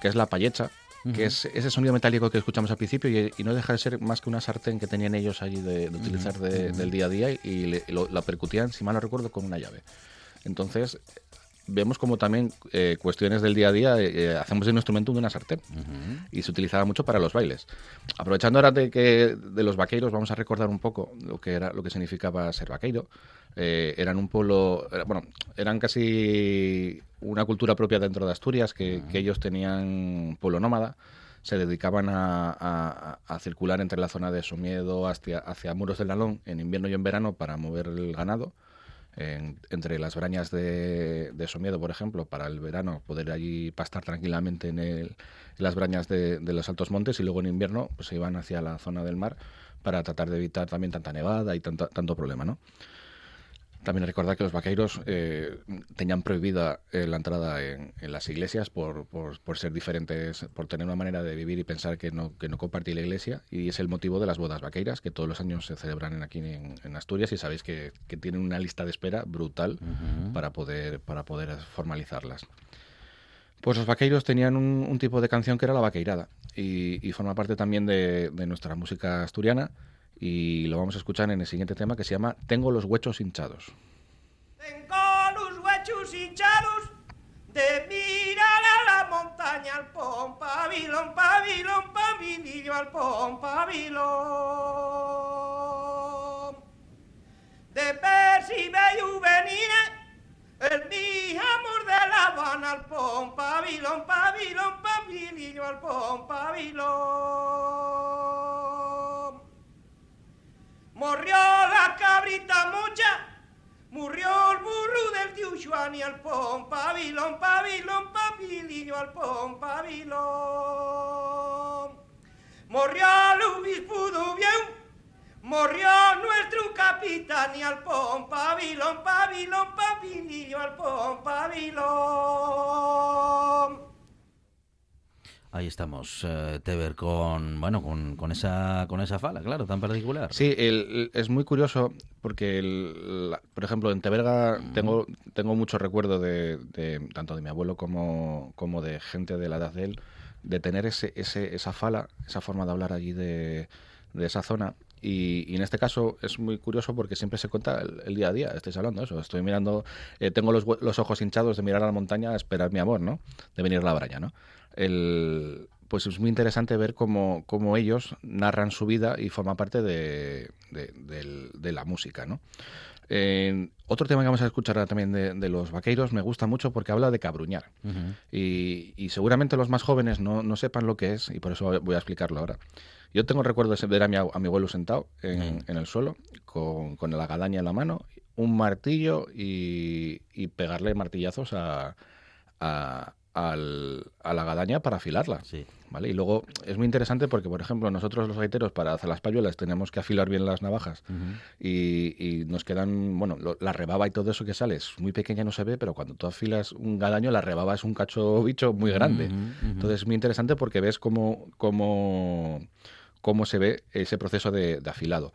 que es la payecha, que es ese sonido metálico que escuchamos al principio y, y no deja de ser más que una sartén que tenían ellos allí de, de utilizar de- del día a día y le- lo- la percutían, si mal no recuerdo, con una llave. Entonces, vemos como también eh, cuestiones del día a día eh, eh, hacemos de un instrumento de una sartén y se utilizaba mucho para los bailes. Aprovechando ahora de que de los vaqueiros vamos a recordar un poco lo que era lo que significaba ser vaqueiro. Eh, eran un pueblo, era- bueno, eran casi una cultura propia dentro de Asturias que, que ellos tenían pueblo nómada. Se dedicaban a, a- a circular entre la zona de Somiedo hacia, hacia Muros del Nalón en invierno y en verano para mover el ganado en- entre las brañas de, de Somiedo, por ejemplo, para el verano poder allí pastar tranquilamente en, el- las brañas de, de los altos montes y luego en invierno pues se iban hacia la zona del mar para tratar de evitar también tanta nevada y tanta- tanto problema, ¿no? También recordar que los vaqueiros eh, tenían prohibida eh, la entrada en, en las iglesias por, por- por ser diferentes, por tener una manera de vivir y pensar que no, que no compartía la iglesia. Y es el motivo de las bodas vaqueiras, que todos los años se celebran en- aquí en, en Asturias y sabéis que, que tienen una lista de espera brutal para, poder, para poder formalizarlas. Pues los vaqueiros tenían un, un tipo de canción que era la vaqueirada y, y forma parte también de, de nuestra música asturiana y lo vamos a escuchar en el siguiente tema que se llama Tengo los huechos hinchados. Tengo los huechos hinchados de mirar a la montaña al pom pabilón, pabilón, al pom pabilón. De veo venir el mi amor de La Habana al pom pabilón, pabilón, al pom pabilón. Morrió la cabrita mucha, murió el burro del tío Juan y al pom, pabilón, pabilón, pabilillo al pom, pabilón. Morrió el obispo Dubieu, murió nuestro capitán y al pom, pabilón, pabilón, pabilillo al pom, pabilón. Ahí estamos, eh, Teber, con bueno, con, con esa con esa fala, claro, tan particular. Sí, el- el- es muy curioso porque, el- la- por ejemplo, en Teberga tengo, tengo mucho recuerdo de, de- tanto de mi abuelo como, como de gente de la edad de él, de tener ese, ese, esa fala, esa forma de hablar allí de, de esa zona. Y, y en este caso es muy curioso porque siempre se cuenta el, el día a día. Estáis hablando de eso. Estoy mirando, eh, tengo los, los ojos hinchados de mirar a la montaña a esperar mi amor, ¿no? De venir la braña, ¿no? El, pues es muy interesante ver cómo, cómo ellos narran su vida y forma parte de, de- la música, ¿no? Eh, otro tema que vamos a escuchar ahora también de, de los vaqueiros me gusta mucho porque habla de cabruñar. Y, y seguramente los más jóvenes no, no sepan lo que es y por eso voy a explicarlo ahora. Yo tengo recuerdo de ver a mi, ab- a mi abuelo sentado en, en el suelo con, con la gadaña en la mano, un martillo y, y pegarle martillazos a, a, al- a la gadaña para afilarla. ¿vale? Y luego es muy interesante porque, por ejemplo, nosotros los gaiteros para hacer las payuelas tenemos que afilar bien las navajas y, y nos quedan, bueno, lo- la rebaba y todo eso que sale es muy pequeña, no se ve, pero cuando tú afilas un gadaño, la rebaba es un cacho (laughs) bicho muy grande. Ujú, ujú. Entonces es muy interesante porque ves cómo, cómo, cómo se ve ese proceso de, de afilado.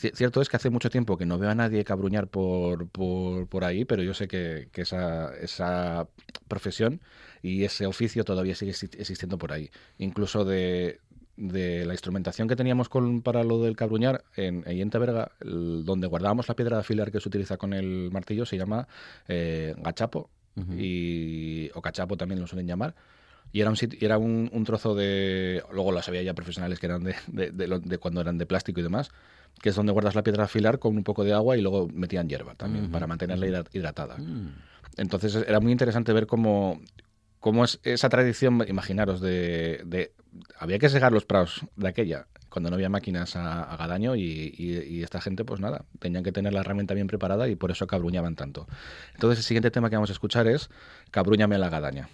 Ci- Cierto es que hace mucho tiempo que no veo a nadie cabruñar por, por, por ahí, pero yo sé que, que esa, esa profesión y ese oficio todavía sigue exi- existiendo por ahí. Incluso de, de la instrumentación que teníamos con, para lo del cabruñar, en, ahí en Teberga, el- donde guardábamos la piedra de afilar que se utiliza con el martillo, se llama eh, gachapo, y, o cachapo también lo suelen llamar. Y era un, era un, un trozo de. Luego las había ya profesionales que eran de, de, de lo- de cuando eran de plástico y demás, que es donde guardas la piedra afilar con un poco de agua y luego metían hierba también para mantenerla hidratada. Mm. Entonces era muy interesante ver cómo, cómo es esa tradición, imaginaros, de, Había que segar los prados de aquella, cuando no había máquinas a, gadaño y, esta gente, pues nada, tenían que tener la herramienta bien preparada y por eso cabruñaban tanto. Entonces el siguiente tema que vamos a escuchar es Cabruñame la gadaña.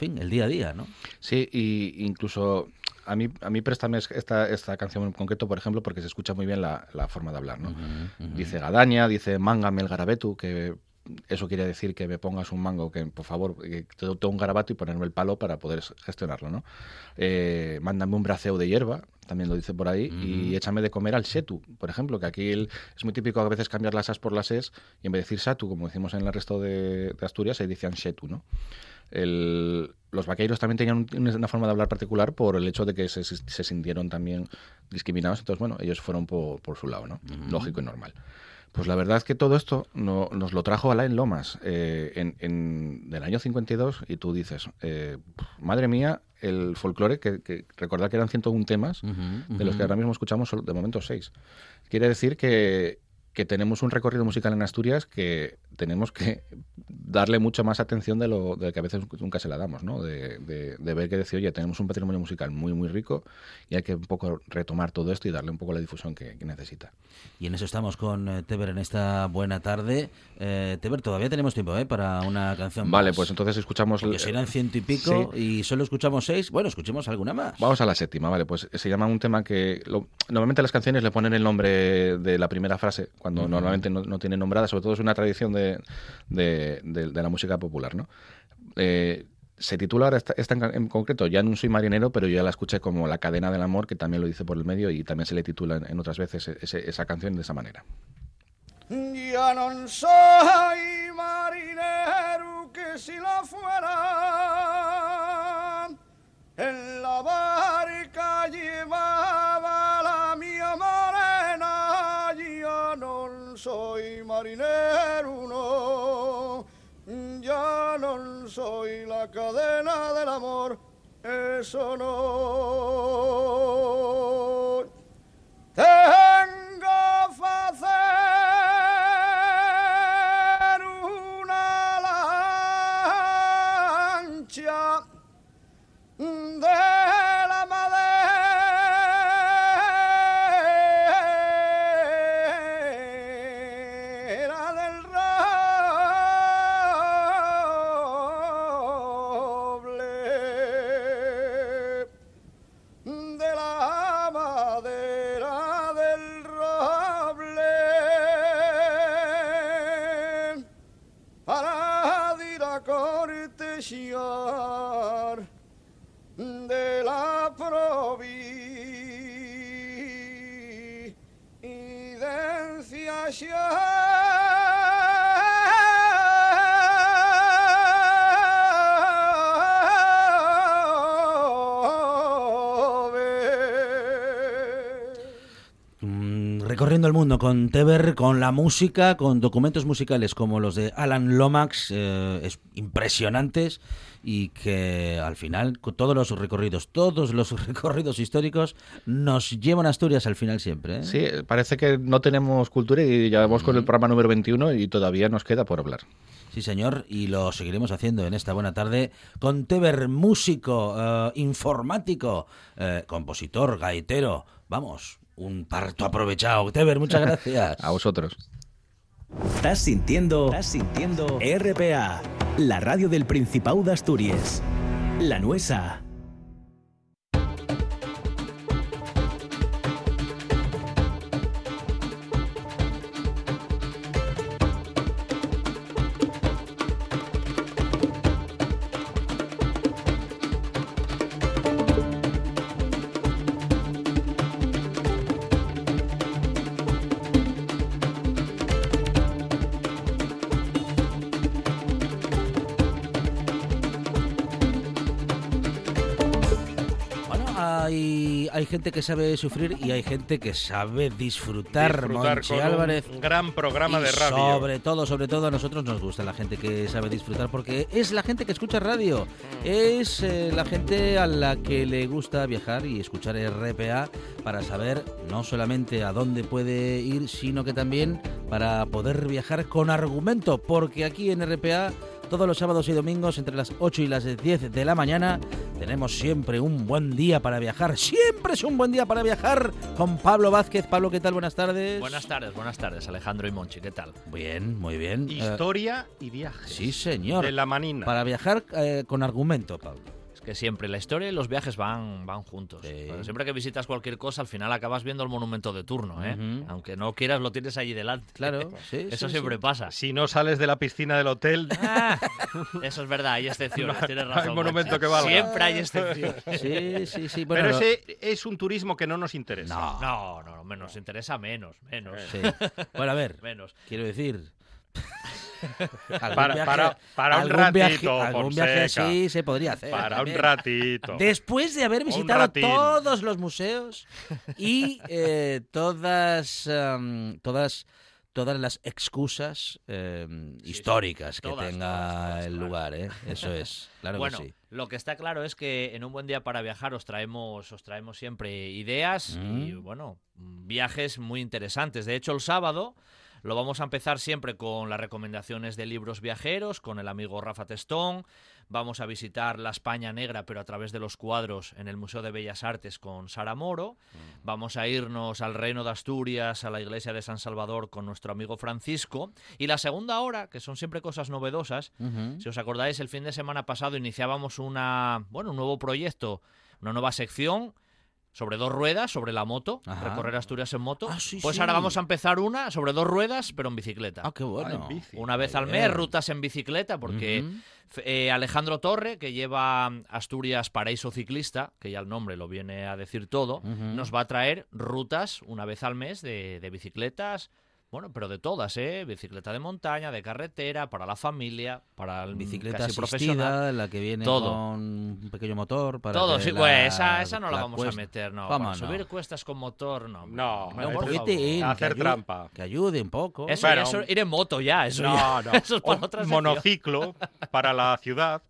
Fin, el día a día, ¿no? Sí, y incluso a mí, a mí préstame esta, esta canción en concreto, por ejemplo, porque se escucha muy bien la, la forma de hablar, ¿no? Dice Gadaña, dice Mángame el garabetu, que eso quiere decir que me pongas un mango, que por favor, que te doy un garabato y ponerme el palo para poder gestionarlo, ¿no? Eh, mándame un braceo de hierba, también lo dice por ahí, y échame de comer al setu, por ejemplo, que aquí el- es muy típico a veces cambiar las as por las es, y en vez de decir satu, como decimos en el resto de, de Asturias, se decían setu, ¿no? El- los vaqueiros también tenían un- una forma de hablar particular por el hecho de que se, se sintieron también discriminados, entonces, bueno, ellos fueron por, por su lado, ¿no? Lógico y normal. Pues la verdad es que todo esto no- nos lo trajo Alain Lomas eh, en, en del año 52 y tú dices, eh, madre mía, el folclore, que, que recordad que eran 101 temas, de los que ahora mismo escuchamos de momento 6. Quiere decir que, que tenemos un recorrido musical en Asturias que tenemos que darle mucha más atención de lo, de que a veces nunca se la damos, ¿no? De, de- de ver que decir, oye, tenemos un patrimonio musical muy, muy rico y hay que un poco retomar todo esto y darle un poco la difusión que, que necesita. Y en eso estamos con eh, Teber en esta buena tarde. Eh, Teber, todavía tenemos tiempo ¿eh? para una canción Vale, más. pues entonces escuchamos... Porque serán ciento y pico Sí. y solo escuchamos seis. Bueno, escuchemos alguna más. Vamos a la séptima, vale. Pues se llama un tema que lo- normalmente las canciones le ponen el nombre de la primera frase, cuando Ujú. normalmente no, no tiene nombrada, sobre todo es una tradición de, de- de- de la música popular, ¿no? Eh, se titula ahora esta, esta en, en concreto, ya no soy marinero, pero yo ya la escuché como La cadena del amor, que también lo dice por el medio y también se le titula en, en otras veces ese- esa canción de esa manera. Ya no soy marinero que si la fuera en la barca soy marinero, no. Ya no soy la cadena del amor. Eso no. era el mundo con Teber, con la música, con documentos musicales como los de Alan Lomax, eh, es impresionantes y que al final con todos los recorridos, todos los (laughs) recorridos históricos nos llevan a Asturias al final siempre. ¿eh? Sí, parece que no tenemos cultura y ya vamos con el programa número 21 y todavía nos queda por hablar. Sí, señor, y lo seguiremos haciendo en esta buena tarde con Teber, músico, eh, informático, eh, compositor, gaitero. Vamos, un parto aprovechado. Teber, muchas gracias. (laughs) a vosotros. Estás sintiendo, estás sintiendo RPA, la radio del Principado de Asturias. La Nuesa. Hay gente que sabe sufrir y hay gente que sabe disfrutar. Disfrutar Monchi con un Álvarez. gran programa Y de radio. Sobre todo, sobre todo a nosotros nos gusta la gente que sabe disfrutar porque es la gente que escucha radio. Es eh, la gente a la que le gusta viajar y escuchar RPA para saber no solamente a dónde puede ir, sino que también para poder viajar con argumento. Porque aquí en RPA todos los sábados y domingos entre las 8 y las 10 de la mañana tenemos siempre un buen día para viajar. Siempre es un buen día para viajar con Pablo Vázquez. Pablo, ¿qué tal? Buenas tardes. Buenas tardes, buenas tardes, Alejandro y Monchi, ¿qué tal? Bien, muy bien. Historia y viajes. sí, señor. De la manina. Para viajar eh, con argumento, Pablo. Es que siempre la historia y los viajes van, van juntos. Bueno, siempre que visitas cualquier cosa, al final acabas viendo el monumento de turno, ¿eh? Aunque no quieras, lo tienes allí delante. Claro, (laughs) sí, Eso sí, siempre sí. pasa. Si no sales de la piscina del hotel, (laughs) Eso es verdad, hay excepciones, No, tienes no hay razón. monumento que valga. Siempre hay excepciones. (laughs) Sí, sí, sí. Bueno, pero ese es un turismo que no nos interesa. No, no, no, menos, nos interesa menos, menos. Sí. Bueno, a ver, Menos. quiero decir... (laughs) algún Para- para- para un algún viaje- ratito, algún viaje así se podría hacer. Para un ratito. Después de haber visitado todos los museos y eh, todas, am, todas, todas las excusas em, históricas que Todas, tenga todas, todas, el claro. lugar, ¿eh? Eso es, claro bueno, que sí. lo que está claro es que en un buen día para viajar os traemos, os traemos siempre ideas y Mm. bueno, viajes muy interesantes. De hecho, el sábado lo vamos a empezar siempre con las recomendaciones de libros viajeros, con el amigo Rafa Testón. Vamos a visitar la España Negra, pero a través de los cuadros en el Museo de Bellas Artes con Sara Moro. Vamos a irnos al Reino de Asturias, a la iglesia de San Salvador con nuestro amigo Francisco. Y la segunda hora, que son siempre cosas novedosas, si os acordáis, el fin de semana pasado iniciábamos una, bueno, un nuevo proyecto, una nueva sección sobre dos ruedas, sobre la moto, Ajá. recorrer Asturias en moto. Ah, sí, pues sí. ahora vamos a empezar una sobre dos ruedas, pero en bicicleta. Ah, qué bueno. en bici. Una vez al mes, bien. rutas en bicicleta, porque eh, Alejandro Torre, que lleva Asturias Paraíso Ciclista, que ya el nombre lo viene a decir todo, nos va a traer rutas una vez al mes de, de bicicletas. Bueno, pero de todas, ¿eh? Bicicleta de montaña, de carretera, para la familia, para el Bicicleta casi profesional. la que viene Todo. con un pequeño motor para Todo, sí, la- pues esa, esa no la, vamos cuesta- a meter, no. ¿Cómo Para no? subir cuestas con motor, no. No, hombre, Un poquitín, Hacer que ayude- trampa. Que ayude un poco. Eso, Bueno, eso- ir en moto ya, eso no, ya. no. (laughs) Eso es para Un otra sección. monociclo para la ciudad.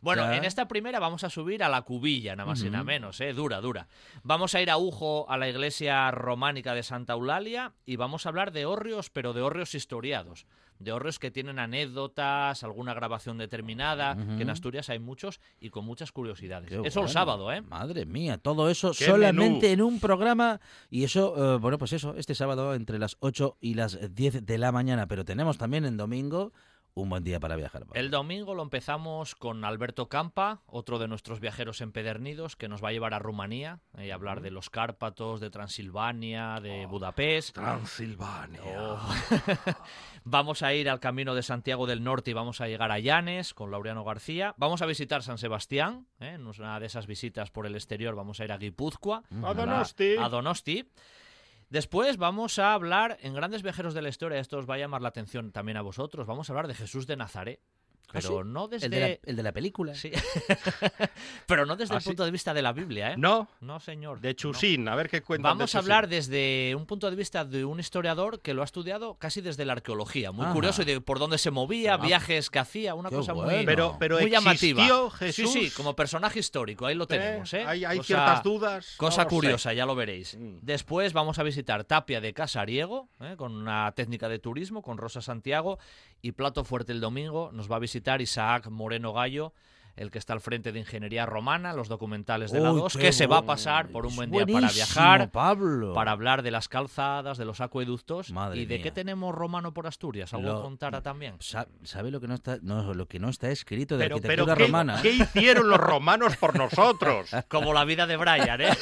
Bueno, Ya. en esta primera vamos a subir a la cubilla, nada más y nada menos, ¿eh? Dura, dura. Vamos a ir a Ujo, a la iglesia románica de Santa Eulalia, y vamos a hablar de hórreos, pero de hórreos historiados. De hórreos que tienen anécdotas, alguna grabación determinada, que en. Asturias hay muchos y con muchas curiosidades. Qué eso el sábado, ¿eh? Madre mía, todo eso ¡Qué solamente menú! en un programa. Y eso, eh, bueno, pues eso, este sábado entre las 8 y las 10 de la mañana. Pero tenemos también en domingo un buen día para viajar. Pablo. El domingo lo empezamos con Alberto Campa, otro de nuestros viajeros empedernidos, que nos va a llevar a Rumanía y a hablar de los Cárpatos, de Transilvania, de Budapest. Transilvania. Oh. (laughs) vamos a ir al Camino de Santiago del Norte y vamos a llegar a Llanes con Laureano García. Vamos a visitar San Sebastián, ¿eh? en una de esas visitas por el exterior vamos a ir a Guipúzcoa, A Donosti. a Donosti. Después vamos a hablar, en Grandes Viajeros de la Historia, esto os va a llamar la atención también a vosotros, vamos a hablar de Jesús de Nazaret. ¿Ah, Pero sí? no desde... el, de la, el de la película. Sí. (laughs) pero no desde ¿Ah, el sí? punto de vista de la Biblia, ¿eh? No, No, señor. de no. Chusín. A ver qué cuentan Vamos de a hablar desde un punto de vista de un historiador que lo ha estudiado casi desde la arqueología, muy Ajá. curioso y de por dónde se movía, Ah. viajes que hacía, una Qué cosa muy, bueno. Pero, pero muy llamativa. ¿existió Jesús? Sí, sí, como personaje histórico, ahí lo tenemos, ¿eh? Hay, hay Cosa- ciertas dudas. Cosa no lo sé. curiosa, ya lo veréis. Mm. Después vamos a visitar Tapia de Casariego, ¿eh? con una técnica de turismo, con Rosa Santiago. Y plato fuerte el domingo, nos va a visitar Isaac Moreno Gallo, el que está al frente de Ingeniería Romana, los documentales de la Uy, 2, qué que se va a pasar por un buen día para viajar, Pablo. para hablar de las calzadas, de los acueductos Madre y de mía. qué tenemos romano por Asturias. ¿Algo Lo- contara también? Sa- ¿Sabe lo que no está, no, lo que no está escrito de Pero, arquitectura pero ¿qué, romana? ¿qué hicieron los romanos por nosotros? (laughs) Como la vida de Brian, ¿eh? (laughs)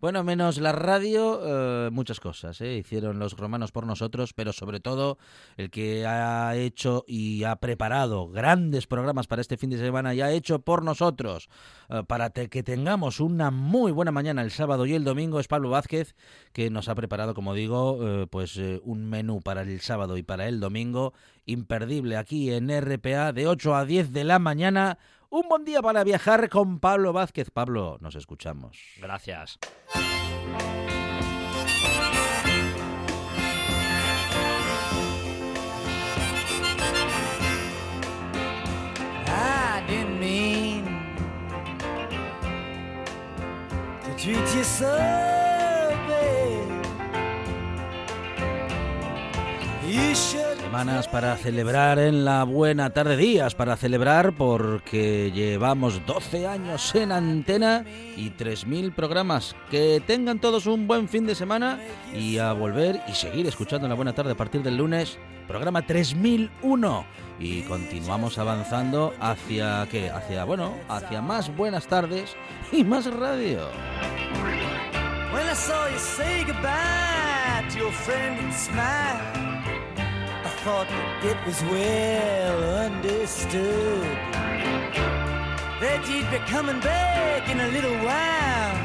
Bueno, menos la radio, eh, muchas cosas ¿eh? hicieron los romanos por nosotros, pero sobre todo el que ha hecho y ha preparado grandes programas para este fin de semana y ha hecho por nosotros eh, para que tengamos una muy buena mañana el sábado y el domingo es Pablo Vázquez, que nos ha preparado, como digo, eh, pues eh, un menú para el sábado y para el domingo imperdible aquí en RPA de 8 a 10 de la mañana. Un buen día para viajar con Pablo Vázquez. Pablo, nos escuchamos. Gracias. To treat you Semanas para celebrar en la buena tarde, días para celebrar porque llevamos 12 años en antena y 3.000 programas. Que tengan todos un buen fin de semana y a volver y seguir escuchando en la buena tarde a partir del lunes, programa 3001. Y continuamos avanzando hacia, ¿qué? Hacia, bueno, hacia más buenas tardes y más radio. Say goodbye thought it was well understood that you'd be coming back in a little while.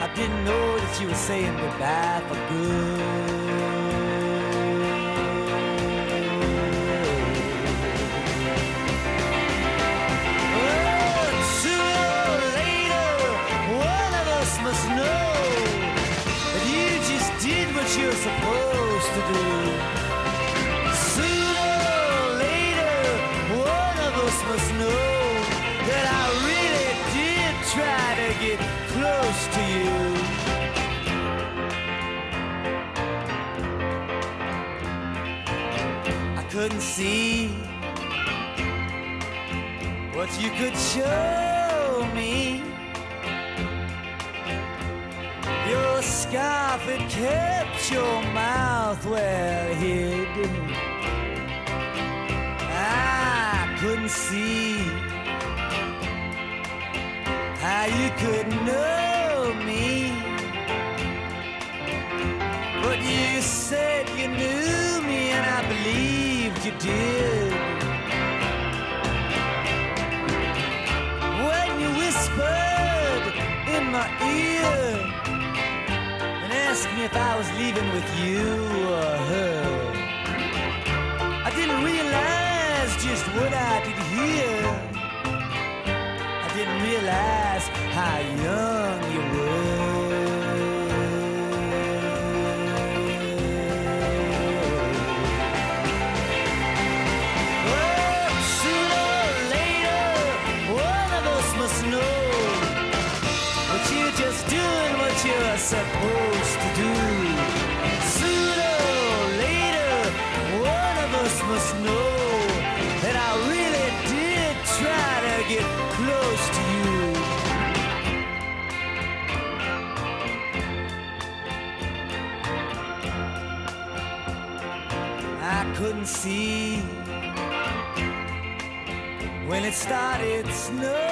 I didn't know that you were saying goodbye for good. See what you could show me. Your scarf had kept your mouth well hid. I couldn't see how you could know me. But you said you knew you did. When you whispered in my ear and asked me if I was leaving with you or her, I didn't realize just what I did hear. I didn't realize how young you were. It started snowing.